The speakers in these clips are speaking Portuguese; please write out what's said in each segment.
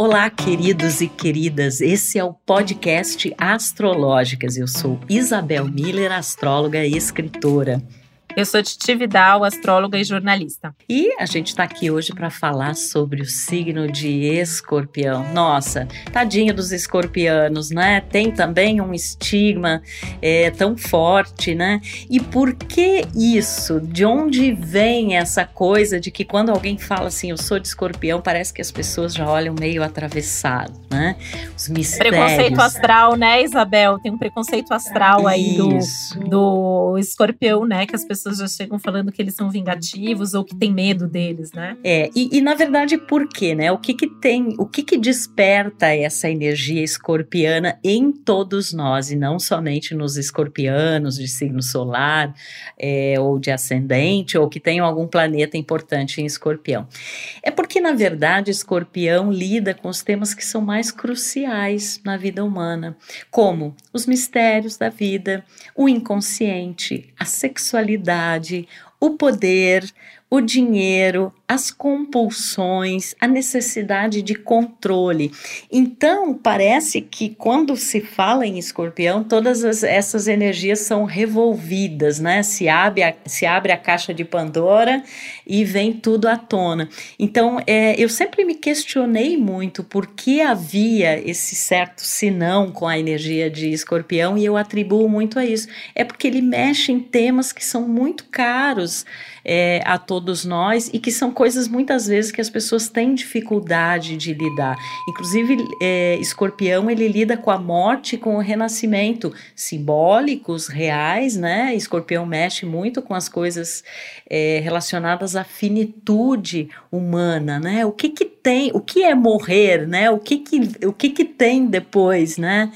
Olá, queridos e queridas. Esse é o podcast Astrológicas. Eu sou Isabel Miller, astróloga e escritora. Eu sou Titi Vidal, astróloga e jornalista. E a gente está aqui hoje para falar sobre o signo de escorpião. Nossa, tadinho dos escorpianos, né? Tem também um estigma é, tão forte, né? E por que isso? De onde vem essa coisa de que quando alguém fala assim, eu sou de escorpião, parece que as pessoas já olham meio atravessado, né? Os mistérios. Preconceito astral, né, Isabel? Tem um preconceito astral aí do, do escorpião, né? Que as pessoas pessoas já chegam falando que eles são vingativos ou que tem medo deles, né? É, e, e na verdade por quê, né? O que que tem, o que que desperta essa energia escorpiana em todos nós e não somente nos escorpianos de signo solar é, ou de ascendente ou que tenham algum planeta importante em escorpião? É porque na verdade escorpião lida com os temas que são mais cruciais na vida humana, como os mistérios da vida, o inconsciente, a sexualidade o poder, o dinheiro, as compulsões, a necessidade de controle. Então, parece que quando se fala em escorpião, todas as, essas energias são revolvidas, né? Se abre, a, se abre a caixa de Pandora e vem tudo à tona. Então, é, eu sempre me questionei muito por que havia esse certo sinão com a energia de escorpião e eu atribuo muito a isso. É porque ele mexe em temas que são muito caros é, a todos nós e que são coisas muitas vezes que as pessoas têm dificuldade de lidar. Inclusive, é, Escorpião ele lida com a morte com o renascimento simbólicos, reais, né? Escorpião mexe muito com as coisas é, relacionadas à finitude humana, né? O que que tem, o que é morrer, né? O que que, o que, que tem depois, né?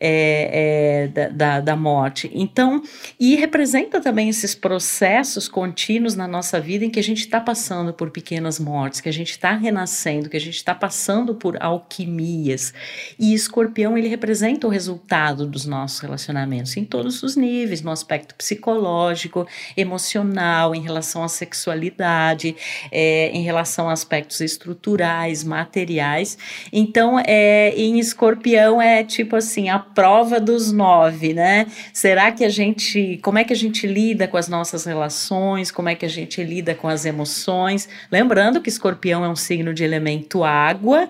É, é, da, da morte. Então, e representa também esses processos contínuos na nossa vida em que a gente está passando por pequenas mortes, que a gente está renascendo, que a gente está passando por alquimias. E escorpião, ele representa o resultado dos nossos relacionamentos em todos os níveis, no aspecto psicológico, emocional, em relação à sexualidade, é, em relação a aspectos estruturais, materiais. Então, é, em escorpião é tipo assim, a prova dos nove, né? Será que a gente, como é que a gente lida com as nossas relações, como é que a gente lida com as emoções? Lembrando que escorpião é um signo de elemento água,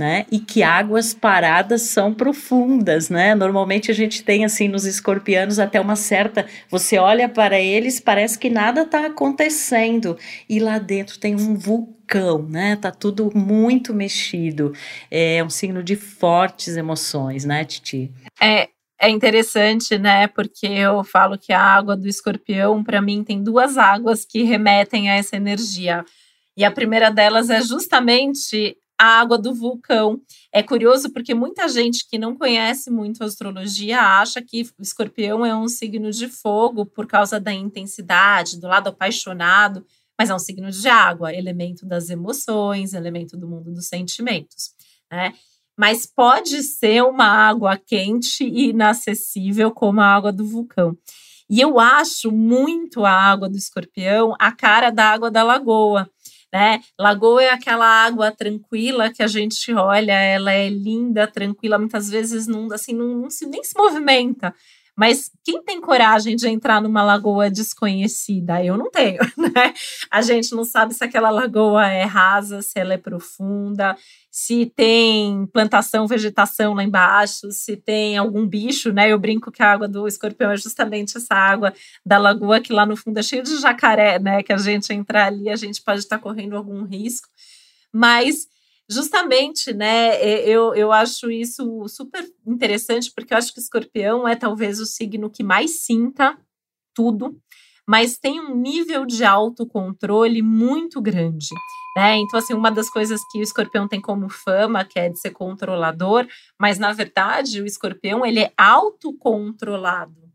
né? E que águas paradas são profundas, né? Normalmente a gente tem assim nos escorpianos até uma certa, você olha para eles, parece que nada está acontecendo e lá dentro tem um vulcão, né? Tá tudo muito mexido. É um signo de fortes emoções, né, Titi? É, é interessante, né? Porque eu falo que a água do escorpião, para mim, tem duas águas que remetem a essa energia. E a primeira delas é justamente a água do vulcão. É curioso porque muita gente que não conhece muito a astrologia acha que o escorpião é um signo de fogo por causa da intensidade, do lado apaixonado, mas é um signo de água, elemento das emoções, elemento do mundo dos sentimentos, né? Mas pode ser uma água quente e inacessível como a água do vulcão. E eu acho muito a água do escorpião a cara da água da lagoa né? Lagoa é aquela água tranquila que a gente olha, ela é linda, tranquila, muitas vezes não, assim, não, não se, nem se movimenta. Mas quem tem coragem de entrar numa lagoa desconhecida? Eu não tenho, né? A gente não sabe se aquela lagoa é rasa, se ela é profunda, se tem plantação, vegetação lá embaixo, se tem algum bicho, né? Eu brinco que a água do escorpião é justamente essa água da lagoa que lá no fundo é cheia de jacaré, né? Que a gente entrar ali, a gente pode estar correndo algum risco. Mas justamente, né, eu, eu acho isso super interessante, porque eu acho que escorpião é talvez o signo que mais sinta tudo, mas tem um nível de autocontrole muito grande. Né? Então, assim, uma das coisas que o escorpião tem como fama, que é de ser controlador, mas na verdade o escorpião ele é autocontrolado.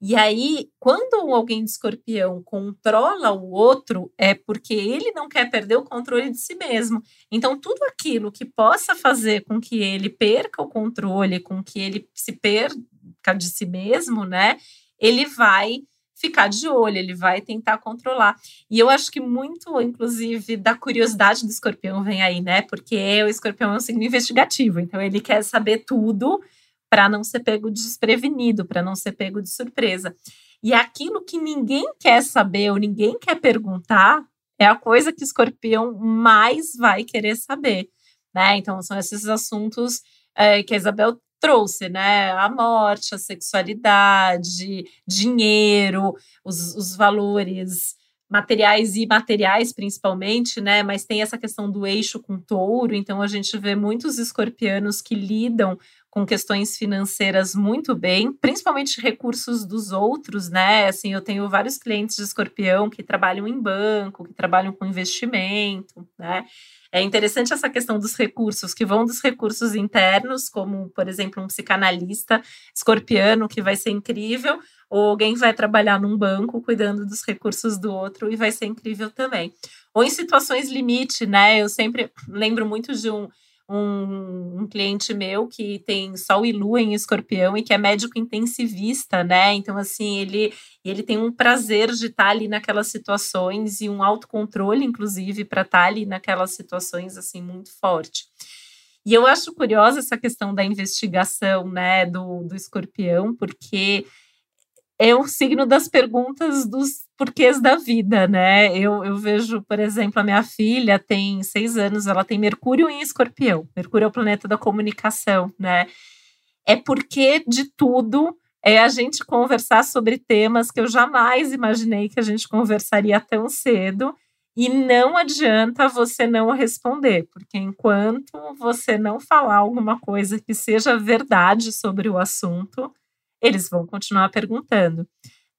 E aí, quando alguém de escorpião controla o outro, é porque ele não quer perder o controle de si mesmo. Então, tudo aquilo que possa fazer com que ele perca o controle, com que ele se perca de si mesmo, né? Ele vai ficar de olho, ele vai tentar controlar. E eu acho que muito, inclusive, da curiosidade do escorpião vem aí, né? Porque o escorpião é um signo investigativo, então ele quer saber tudo para não ser pego desprevenido, para não ser pego de surpresa. E aquilo que ninguém quer saber ou ninguém quer perguntar é a coisa que escorpião mais vai querer saber, né? Então são esses assuntos é, que a Isabel trouxe, né? A morte, a sexualidade, dinheiro, os, os valores materiais e imateriais principalmente, né? Mas tem essa questão do eixo com touro, então a gente vê muitos escorpianos que lidam com questões financeiras muito bem, principalmente recursos dos outros, né? Assim, eu tenho vários clientes de escorpião que trabalham em banco, que trabalham com investimento, né? É interessante essa questão dos recursos, que vão dos recursos internos, como, por exemplo, um psicanalista escorpiano, que vai ser incrível, ou alguém vai trabalhar num banco cuidando dos recursos do outro e vai ser incrível também. Ou em situações limite, né? Eu sempre lembro muito de um um, um, cliente meu que tem Sol e Lua em escorpião e que é médico intensivista, né? Então, assim, ele, ele tem um prazer de estar ali naquelas situações e um autocontrole, inclusive, para estar ali naquelas situações, assim, muito forte. E eu acho curiosa essa questão da investigação, né, do, do escorpião, porque é o signo das perguntas dos porquês da vida, né? Eu, eu vejo, por exemplo, a minha filha tem seis anos, ela tem Mercúrio em Escorpião. Mercúrio é o planeta da comunicação, né? É porque de tudo é a gente conversar sobre temas que eu jamais imaginei que a gente conversaria tão cedo. E não adianta você não responder, porque enquanto você não falar alguma coisa que seja verdade sobre o assunto, eles vão continuar perguntando,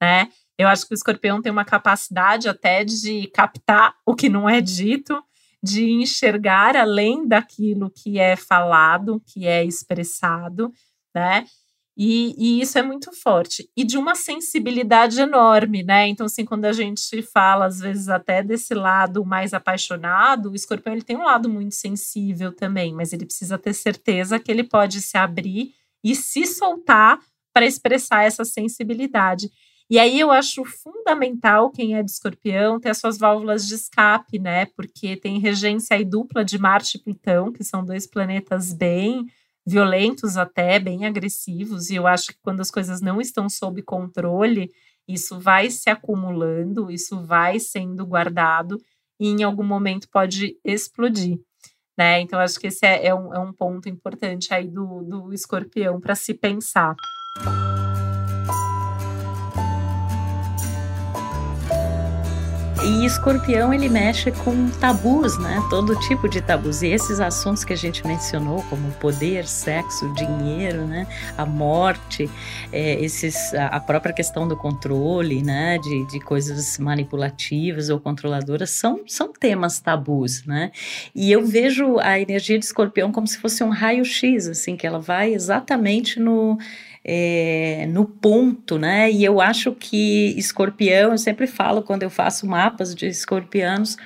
né? Eu acho que o escorpião tem uma capacidade até de captar o que não é dito, de enxergar além daquilo que é falado, que é expressado, né? E, e, isso é muito forte. E de uma sensibilidade enorme, né? Então, assim, quando a gente fala, às vezes, até desse lado mais apaixonado, o escorpião ele tem um lado muito sensível também, mas ele precisa ter certeza que ele pode se abrir e se soltar para expressar essa sensibilidade. E aí eu acho fundamental quem é de escorpião ter as suas válvulas de escape, né? Porque tem regência aí dupla de Marte e Plutão, que são dois planetas bem violentos até, bem agressivos, e eu acho que quando as coisas não estão sob controle, isso vai se acumulando, isso vai sendo guardado e em algum momento pode explodir. Né? Então, acho que esse é, é, um, é um ponto importante aí do, do escorpião para se pensar. Música E escorpião ele mexe com tabus, né? Todo tipo de tabus. E esses assuntos que a gente mencionou, como poder, sexo, dinheiro, né? A morte, é, esses, a própria questão do controle, né? De, de coisas manipulativas ou controladoras, são, são temas tabus, né? E eu vejo a energia de escorpião como se fosse um raio-x, assim, que ela vai exatamente no é, no ponto, né? E eu acho que escorpião, eu sempre falo quando eu faço mapas de escorpianos,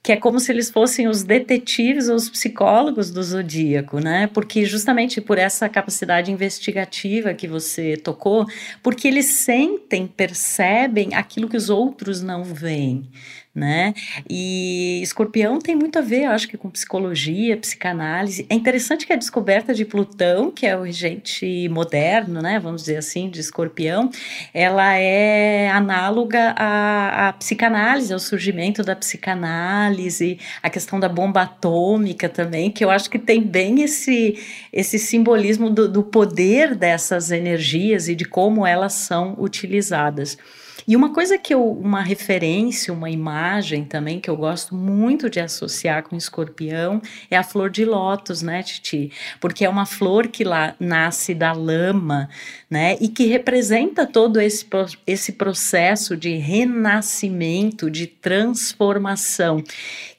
que é como se eles fossem os detetives ou os psicólogos do zodíaco, né? Porque justamente por essa capacidade investigativa que você tocou, porque eles sentem, percebem aquilo que os outros não veem né? E escorpião tem muito a ver, eu acho que com psicologia, psicanálise. É interessante que a descoberta de Plutão, que é o regente moderno, né? Vamos dizer assim, de escorpião, ela é análoga à, à psicanálise, ao surgimento da psicanálise, a questão da bomba atômica também, que eu acho que tem bem esse, esse simbolismo do, do poder dessas energias e de como elas são utilizadas. E uma coisa que eu, uma referência, uma imagem também que eu gosto muito de associar com escorpião é a flor de lótus, né, Titi? Porque é uma flor que lá nasce da lama, né, e que representa todo esse, esse processo de renascimento, de transformação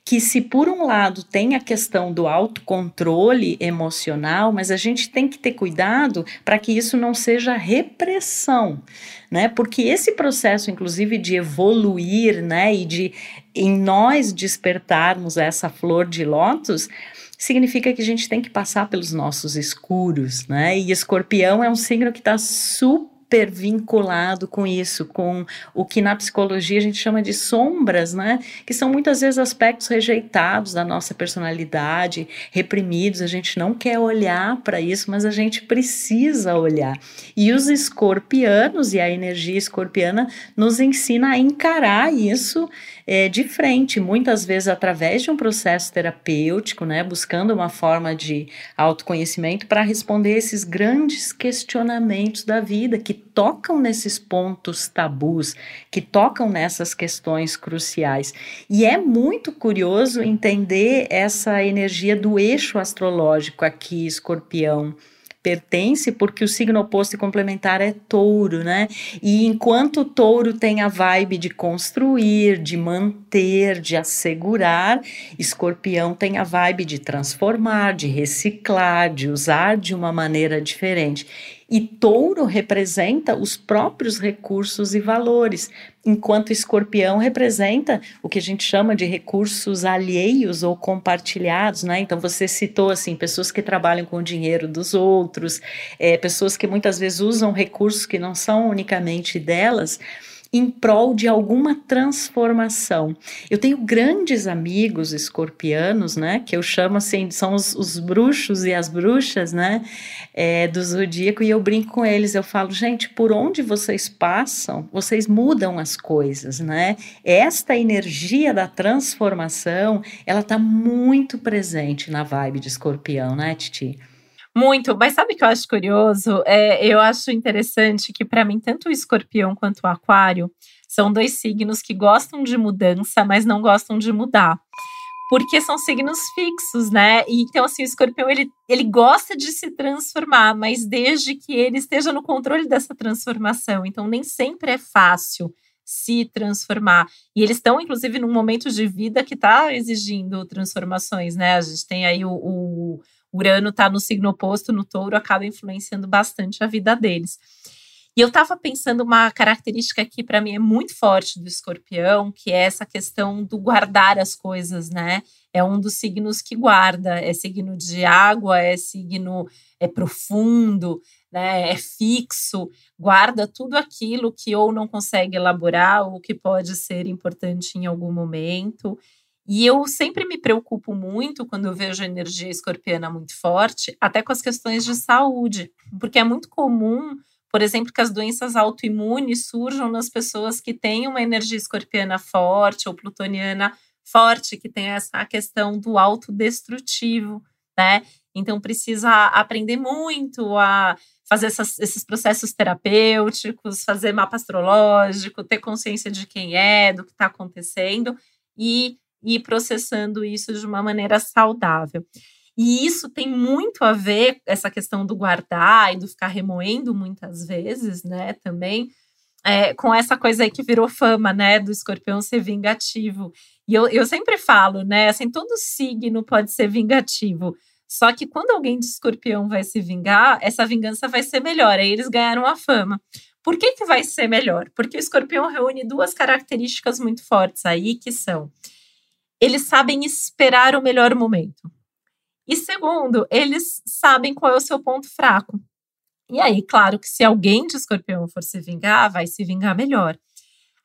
que se por um lado tem a questão do autocontrole emocional, mas a gente tem que ter cuidado para que isso não seja repressão, né? Porque esse processo, inclusive, de evoluir, né, e de em nós despertarmos essa flor de lótus, significa que a gente tem que passar pelos nossos escuros, né? E escorpião é um signo que está super super vinculado com isso, com o que na psicologia a gente chama de sombras, né? Que são muitas vezes aspectos rejeitados da nossa personalidade, reprimidos. A gente não quer olhar para isso, mas a gente precisa olhar. E os escorpianos e a energia escorpiana nos ensina a encarar isso é, de frente, muitas vezes através de um processo terapêutico, né, buscando uma forma de autoconhecimento para responder esses grandes questionamentos da vida que tocam nesses pontos tabus, que tocam nessas questões cruciais. E é muito curioso entender essa energia do eixo astrológico aqui, escorpião pertence, porque o signo oposto e complementar é touro, né? E enquanto o touro tem a vibe de construir, de manter, de assegurar, escorpião tem a vibe de transformar, de reciclar, de usar de uma maneira diferente. E touro representa os próprios recursos e valores, enquanto escorpião representa o que a gente chama de recursos alheios ou compartilhados, né? Então você citou assim pessoas que trabalham com o dinheiro dos outros, é, pessoas que muitas vezes usam recursos que não são unicamente delas em prol de alguma transformação. Eu tenho grandes amigos escorpianos, né, que eu chamo assim, são os, os bruxos e as bruxas, né, é, do zodíaco, e eu brinco com eles, eu falo, gente, por onde vocês passam, vocês mudam as coisas, né? Esta energia da transformação, ela está muito presente na vibe de escorpião, né, Titi? Muito, mas sabe o que eu acho curioso? É, eu acho interessante que, para mim, tanto o escorpião quanto o aquário são dois signos que gostam de mudança, mas não gostam de mudar. Porque são signos fixos, né? E, então, assim, o escorpião ele, ele gosta de se transformar, mas desde que ele esteja no controle dessa transformação. Então, nem sempre é fácil se transformar. E eles estão, inclusive, num momento de vida que está exigindo transformações, né? A gente tem aí o, o, Urano está no signo oposto, no touro, acaba influenciando bastante a vida deles. E eu estava pensando uma característica que para mim é muito forte do escorpião, que é essa questão do guardar as coisas, né? É um dos signos que guarda, é signo de água, é signo é profundo, né? É fixo, guarda tudo aquilo que ou não consegue elaborar ou que pode ser importante em algum momento. E eu sempre me preocupo muito quando eu vejo a energia escorpiana muito forte, até com as questões de saúde, porque é muito comum, por exemplo, que as doenças autoimunes surjam nas pessoas que têm uma energia escorpiana forte ou plutoniana forte, que tem essa questão do autodestrutivo, né? Então precisa aprender muito a fazer essas, esses processos terapêuticos, fazer mapa astrológico, ter consciência de quem é, do que está acontecendo e e processando isso de uma maneira saudável. E isso tem muito a ver, essa questão do guardar e do ficar remoendo muitas vezes, né, também, é, com essa coisa aí que virou fama, né, do escorpião ser vingativo. E eu, eu sempre falo, né, assim, todo signo pode ser vingativo, só que quando alguém de escorpião vai se vingar, essa vingança vai ser melhor, aí eles ganharam a fama. Por que, que vai ser melhor? Porque o escorpião reúne duas características muito fortes aí, que são eles sabem esperar o melhor momento. E segundo, eles sabem qual é o seu ponto fraco. E aí, claro que se alguém de escorpião for se vingar, vai se vingar melhor.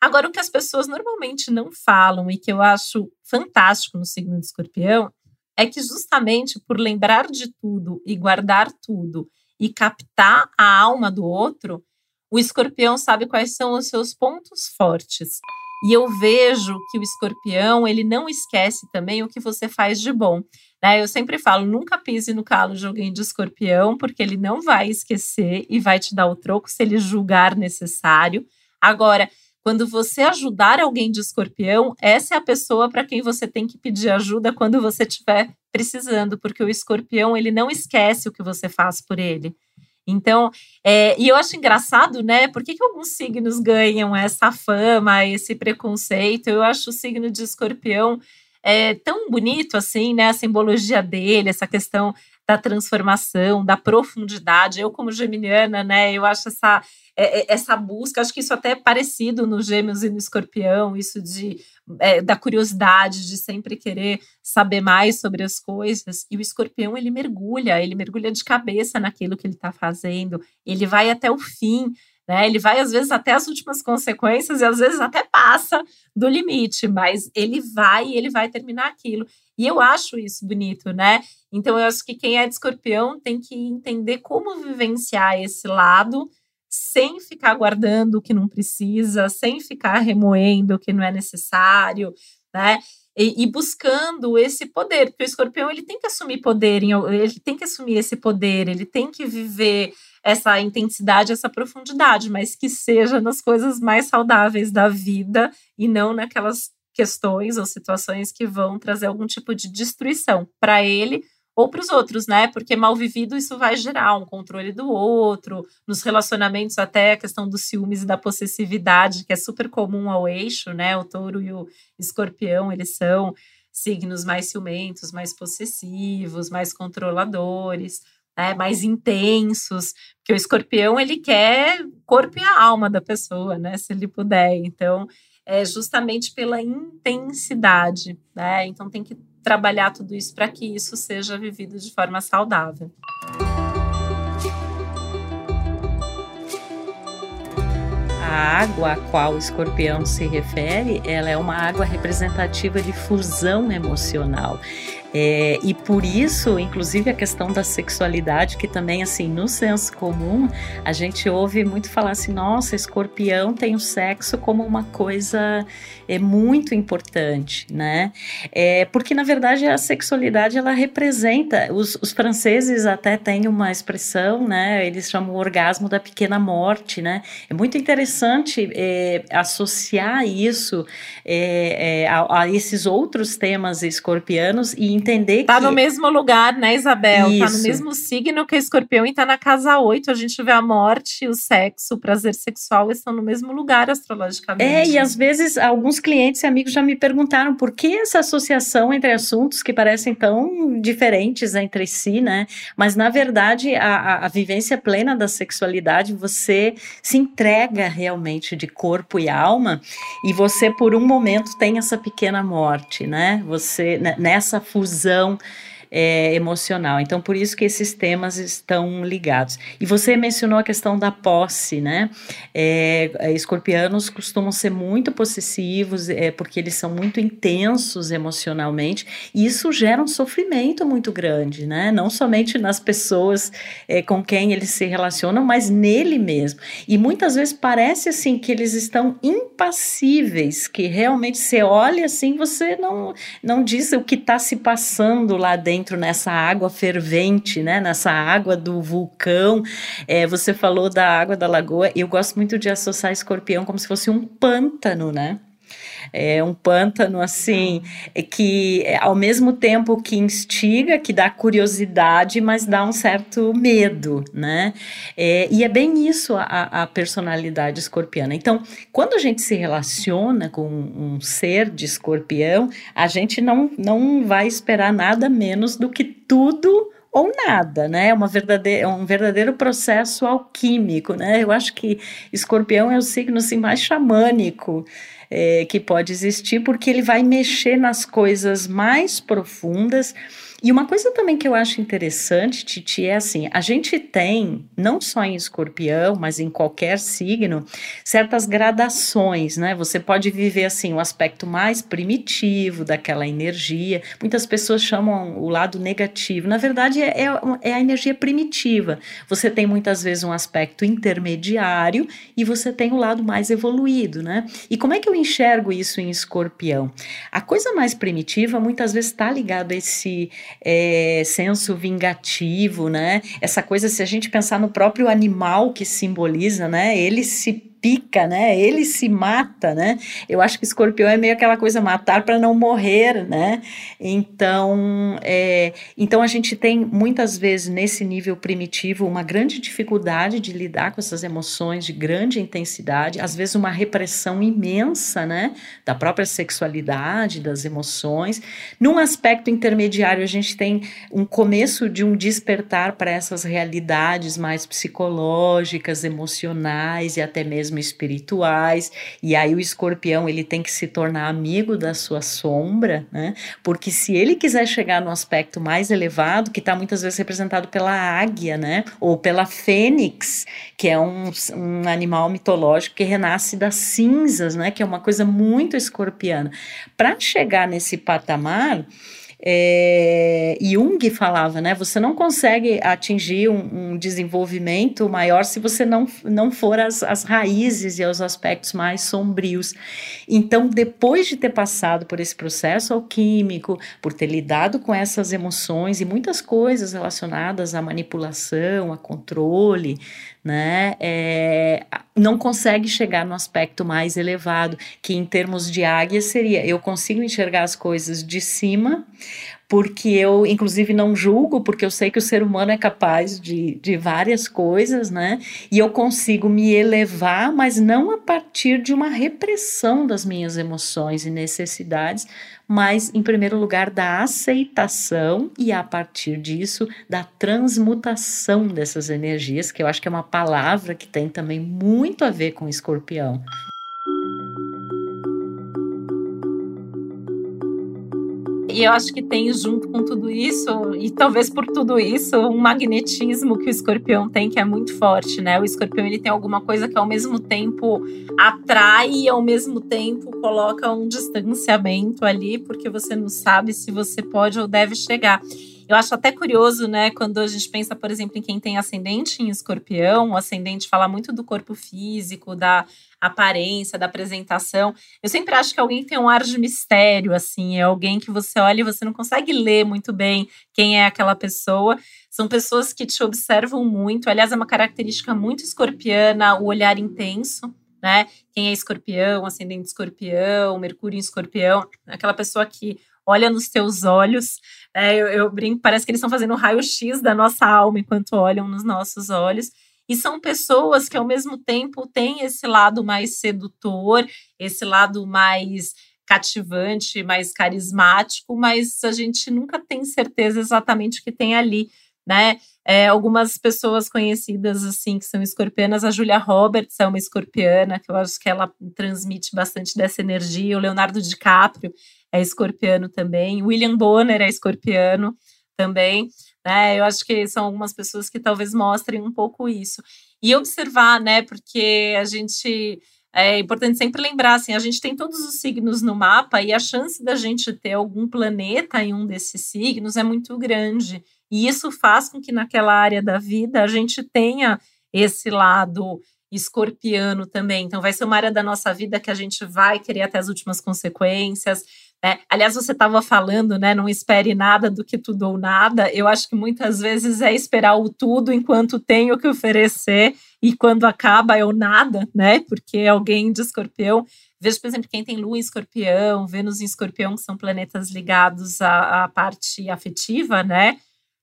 Agora, o que as pessoas normalmente não falam e que eu acho fantástico no signo de escorpião é que, justamente por lembrar de tudo e guardar tudo e captar a alma do outro, o escorpião sabe quais são os seus pontos fortes. E eu vejo que o escorpião, ele não esquece também o que você faz de bom. Né? Eu sempre falo, nunca pise no calo de alguém de escorpião, porque ele não vai esquecer e vai te dar o troco se ele julgar necessário. Agora, quando você ajudar alguém de escorpião, essa é a pessoa para quem você tem que pedir ajuda quando você estiver precisando, porque o escorpião, ele não esquece o que você faz por ele. Então, é, e eu acho engraçado, né? Por que, que alguns signos ganham essa fama, esse preconceito? Eu acho o signo de escorpião é, tão bonito assim, né? A simbologia dele, essa questão da transformação, da profundidade. Eu, como geminiana, né? Eu acho essa, é, é, essa busca, acho que isso até é parecido no Gêmeos e no Escorpião, isso de é, da curiosidade, de sempre querer saber mais sobre as coisas. E o escorpião, ele mergulha, ele mergulha de cabeça naquilo que ele está fazendo, ele vai até o fim. Né? Ele vai, às vezes, até as últimas consequências e às vezes até passa do limite, mas ele vai ele vai terminar aquilo. E eu acho isso bonito, né? Então, eu acho que quem é de escorpião tem que entender como vivenciar esse lado sem ficar guardando o que não precisa, sem ficar remoendo o que não é necessário, né? E, e, buscando esse poder, porque o escorpião ele tem que assumir poder, ele tem que assumir esse poder, ele tem que viver essa intensidade, essa profundidade, mas que seja nas coisas mais saudáveis da vida e não naquelas questões ou situações que vão trazer algum tipo de destruição para ele ou para os outros, né? Porque mal vivido isso vai gerar um controle do outro, nos relacionamentos até a questão dos ciúmes e da possessividade, que é super comum ao eixo, né? O touro e o escorpião, eles são signos mais ciumentos, mais possessivos, mais controladores né, mais intensos, porque o escorpião ele quer corpo e a alma da pessoa, né, se ele puder. Então, é justamente pela intensidade, né? Então tem que trabalhar tudo isso para que isso seja vivido de forma saudável. A água a qual o escorpião se refere, ela é uma água representativa de fusão emocional. É, e por isso, inclusive, a questão da sexualidade, que também, assim, no senso comum, a gente ouve muito falar assim: nossa, escorpião tem o sexo como uma coisa é, muito importante, né? É, porque, na verdade, a sexualidade ela representa. Os, os franceses até têm uma expressão, né? Eles chamam o orgasmo da pequena morte, né? É muito interessante é, associar isso é, é, a, a esses outros temas escorpianos e entender tá que. Tá no mesmo lugar, né, Isabel? Isso. Tá no mesmo signo que escorpião e tá na casa 8. A gente vê a morte, o sexo, o prazer sexual estão no mesmo lugar astrologicamente. É, e às vezes alguns clientes e amigos já me perguntaram por que essa associação entre assuntos que parecem tão diferentes entre si, né? Mas na verdade, a, a, a vivência plena da sexualidade, você se entrega realmente de corpo e alma, e você, por um momento, tem essa pequena morte, né? Você, nessa fusão fusão é, emocional. Então, por isso que esses temas estão ligados. E você mencionou a questão da posse, né? É, é, escorpianos costumam ser muito possessivos, é, porque eles são muito intensos emocionalmente, e isso gera um sofrimento muito grande, né? Não somente nas pessoas é, com quem eles se relacionam, mas nele mesmo. E muitas vezes parece assim que eles estão impassíveis, que realmente você olha assim, você não, não diz o que está se passando lá dentro dentro nessa água fervente, né? Nessa água do vulcão. É, você falou da água da lagoa. Eu gosto muito de associar escorpião como se fosse um pântano, né? É um pântano assim é que é, ao mesmo tempo que instiga, que dá curiosidade, mas dá um certo medo, né? É, e é bem isso a, a, personalidade escorpiana. Então, quando a gente se relaciona com um ser de escorpião, a gente não, não vai esperar nada menos do que tudo ou nada, né? É uma verdadeira, é um verdadeiro processo alquímico, né? Eu acho que escorpião é o signo assim, mais xamânico é, que pode existir, porque ele vai mexer nas coisas mais profundas e uma coisa também que eu acho interessante, Titi, é assim: a gente tem, não só em escorpião, mas em qualquer signo, certas gradações, né? Você pode viver assim o aspecto mais primitivo daquela energia. Muitas pessoas chamam o lado negativo. Na verdade, é, é, é a energia primitiva. Você tem muitas vezes um aspecto intermediário e você tem o lado mais evoluído, né? E como é que eu enxergo isso em escorpião? A coisa mais primitiva muitas vezes está ligada a esse é, senso vingativo, né? Essa coisa, se a gente pensar no próprio animal que simboliza, né? Ele se pica, né? Ele se mata, né? Eu acho que escorpião é meio aquela coisa matar para não morrer, né? Então, é, então a gente tem muitas vezes nesse nível primitivo uma grande dificuldade de lidar com essas emoções de grande intensidade, às vezes uma repressão imensa, né? Da própria sexualidade, das emoções. Num aspecto intermediário, a gente tem um começo de um despertar para essas realidades mais psicológicas, emocionais e até mesmo mesmo espirituais. E aí o escorpião ele tem que se tornar amigo da sua sombra, né? Porque se ele quiser chegar no aspecto mais elevado, que está muitas vezes representado pela águia, né? Ou pela fênix, que é um, um animal mitológico que renasce das cinzas, né? Que é uma coisa muito escorpiana. Para chegar nesse patamar, é, Jung falava, né? Você não consegue atingir um, um, desenvolvimento maior se você não, não for as raízes e os aspectos mais sombrios. Então, depois de ter passado por esse processo alquímico, por ter lidado com essas emoções e muitas coisas relacionadas à manipulação, a controle, né, é, não consegue chegar no aspecto mais elevado, que em termos de águia seria eu consigo enxergar as coisas de cima, porque eu, inclusive, não julgo, porque eu sei que o ser humano é capaz de, de várias coisas, né? E eu consigo me elevar, mas não a partir de uma repressão das minhas emoções e necessidades, mas, em primeiro lugar, da aceitação e, a partir disso, da transmutação dessas energias, que eu acho que é uma palavra que tem também muito a ver com escorpião. E eu acho que tem junto com tudo isso, e talvez por tudo isso, um magnetismo que o escorpião tem que é muito forte, né? O escorpião ele tem alguma coisa que ao mesmo tempo atrai e ao mesmo tempo coloca um distanciamento ali, porque você não sabe se você pode ou deve chegar. Eu acho até curioso, né, quando a gente pensa, por exemplo, em quem tem ascendente em escorpião, o ascendente fala muito do corpo físico, da aparência, da apresentação. Eu sempre acho que alguém tem um ar de mistério, assim, é alguém que você olha e você não consegue ler muito bem quem é aquela pessoa. São pessoas que te observam muito. Aliás, é uma característica muito escorpiana, o olhar intenso. Né? Quem é escorpião, ascendente escorpião, Mercúrio em escorpião, aquela pessoa que olha nos teus olhos. É, eu, eu brinco, parece que eles estão fazendo um raio-x da nossa alma enquanto olham nos nossos olhos. E são pessoas que, ao mesmo tempo, têm esse lado mais sedutor, esse lado mais cativante, mais carismático, mas a gente nunca tem certeza exatamente o que tem ali, né? É, algumas pessoas conhecidas, assim, que são escorpianas, a Julia Roberts é uma escorpiana, que eu acho que ela transmite bastante dessa energia, o Leonardo DiCaprio é escorpiano também. William Bonner é escorpiano também. Né? Eu acho que são algumas pessoas que talvez mostrem um pouco isso. E observar, né? Porque a gente. É importante sempre lembrar, assim, a gente tem todos os signos no mapa e a chance da gente ter algum planeta em um desses signos é muito grande. E isso faz com que naquela área da vida a gente tenha esse lado escorpiano também. Então, vai ser uma área da nossa vida que a gente vai querer até as últimas consequências. Né? Aliás, você estava falando, né? Não espere nada do que tudo ou nada. Eu acho que muitas vezes é esperar o tudo enquanto tem o que oferecer e quando acaba é o nada, né? Porque alguém de escorpião. Veja, por exemplo, quem tem Lua em escorpião, Vênus em escorpião, que são planetas ligados à, à parte afetiva, né?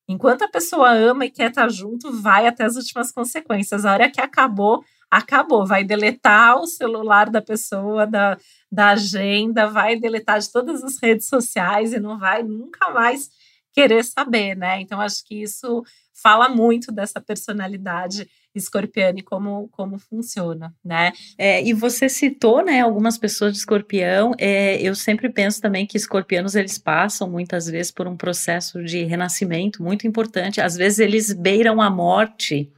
Enquanto a pessoa ama e quer estar junto, vai até as últimas consequências. A hora que acabou, acabou. Vai deletar o celular da pessoa, da, da agenda, vai deletar de todas as redes sociais e não vai nunca mais querer saber, né? Então, acho que isso fala muito dessa personalidade escorpiano e como, como funciona, né? É, e você citou, né, algumas pessoas de escorpião, é, eu sempre penso também que escorpianos, eles passam muitas vezes por um processo de renascimento muito importante, às vezes eles beiram a morte,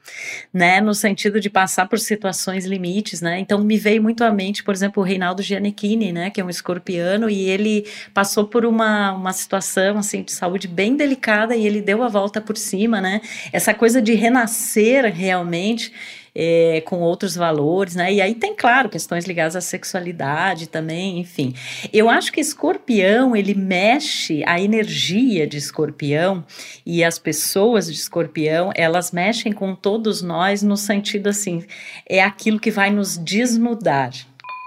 né, no sentido de passar por situações limites, né, então me veio muito à mente, por exemplo, o Reinaldo Giannichini, né, que é um escorpiano, e ele passou por uma, uma situação, assim, de saúde bem delicada, e ele deu a volta por cima, né, essa coisa de renascer realmente é, com outros valores, né? E aí tem, claro, questões ligadas à sexualidade também, enfim. Eu acho que escorpião, ele mexe, a energia de escorpião e as pessoas de escorpião, elas mexem com todos nós no sentido assim, é aquilo que vai nos desnudar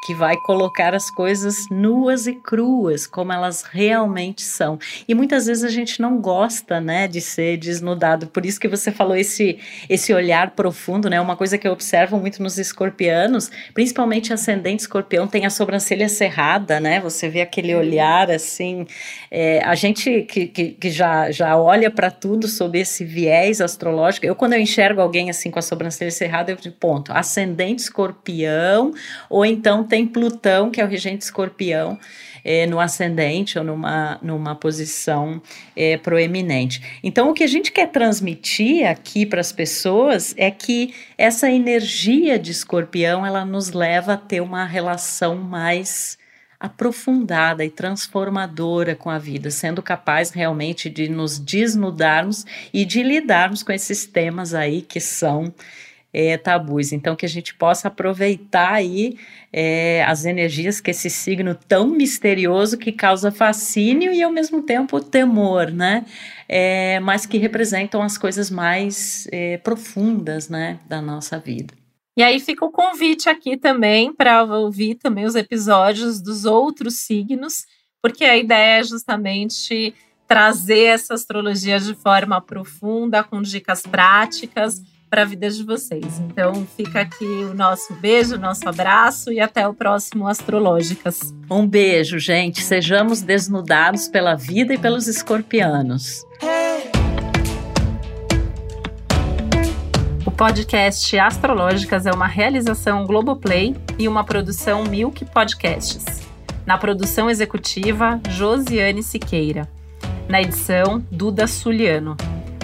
que vai colocar as coisas nuas e cruas, como elas realmente são. E muitas vezes a gente não gosta, né, de ser desnudado. Por isso que você falou esse esse olhar profundo, né? Uma coisa que eu observo muito nos escorpianos, principalmente ascendente escorpião, tem a sobrancelha cerrada, né? Você vê aquele olhar assim. É, a gente que, que, que já, já olha para tudo sob esse viés astrológico. Eu, quando eu enxergo alguém assim com a sobrancelha cerrada, eu digo, ponto, ascendente escorpião, ou então tem Plutão, que é o regente escorpião, é, no ascendente ou numa, numa posição é, proeminente. Então, o que a gente quer transmitir aqui para as pessoas é que essa energia de escorpião ela nos leva a ter uma relação mais aprofundada e transformadora com a vida, sendo capaz realmente de nos desnudarmos e de lidarmos com esses temas aí que são é, tabus. Então, que a gente possa aproveitar aí é, as energias que esse signo tão misterioso que causa fascínio e ao mesmo tempo temor, né? É, mas que representam as coisas mais é, profundas, né, da nossa vida. E aí fica o convite aqui também para ouvir também os episódios dos outros signos, porque a ideia é justamente trazer essa astrologia de forma profunda, com dicas práticas para a vida de vocês. Então fica aqui o nosso beijo, o nosso abraço e até o próximo Astrológicas. Um beijo, gente. Sejamos desnudados pela vida e pelos escorpianos. O podcast Astrológicas é uma realização Globoplay e uma produção Milk Podcasts. Na produção executiva, Josiane Siqueira. Na edição, Duda Suliano.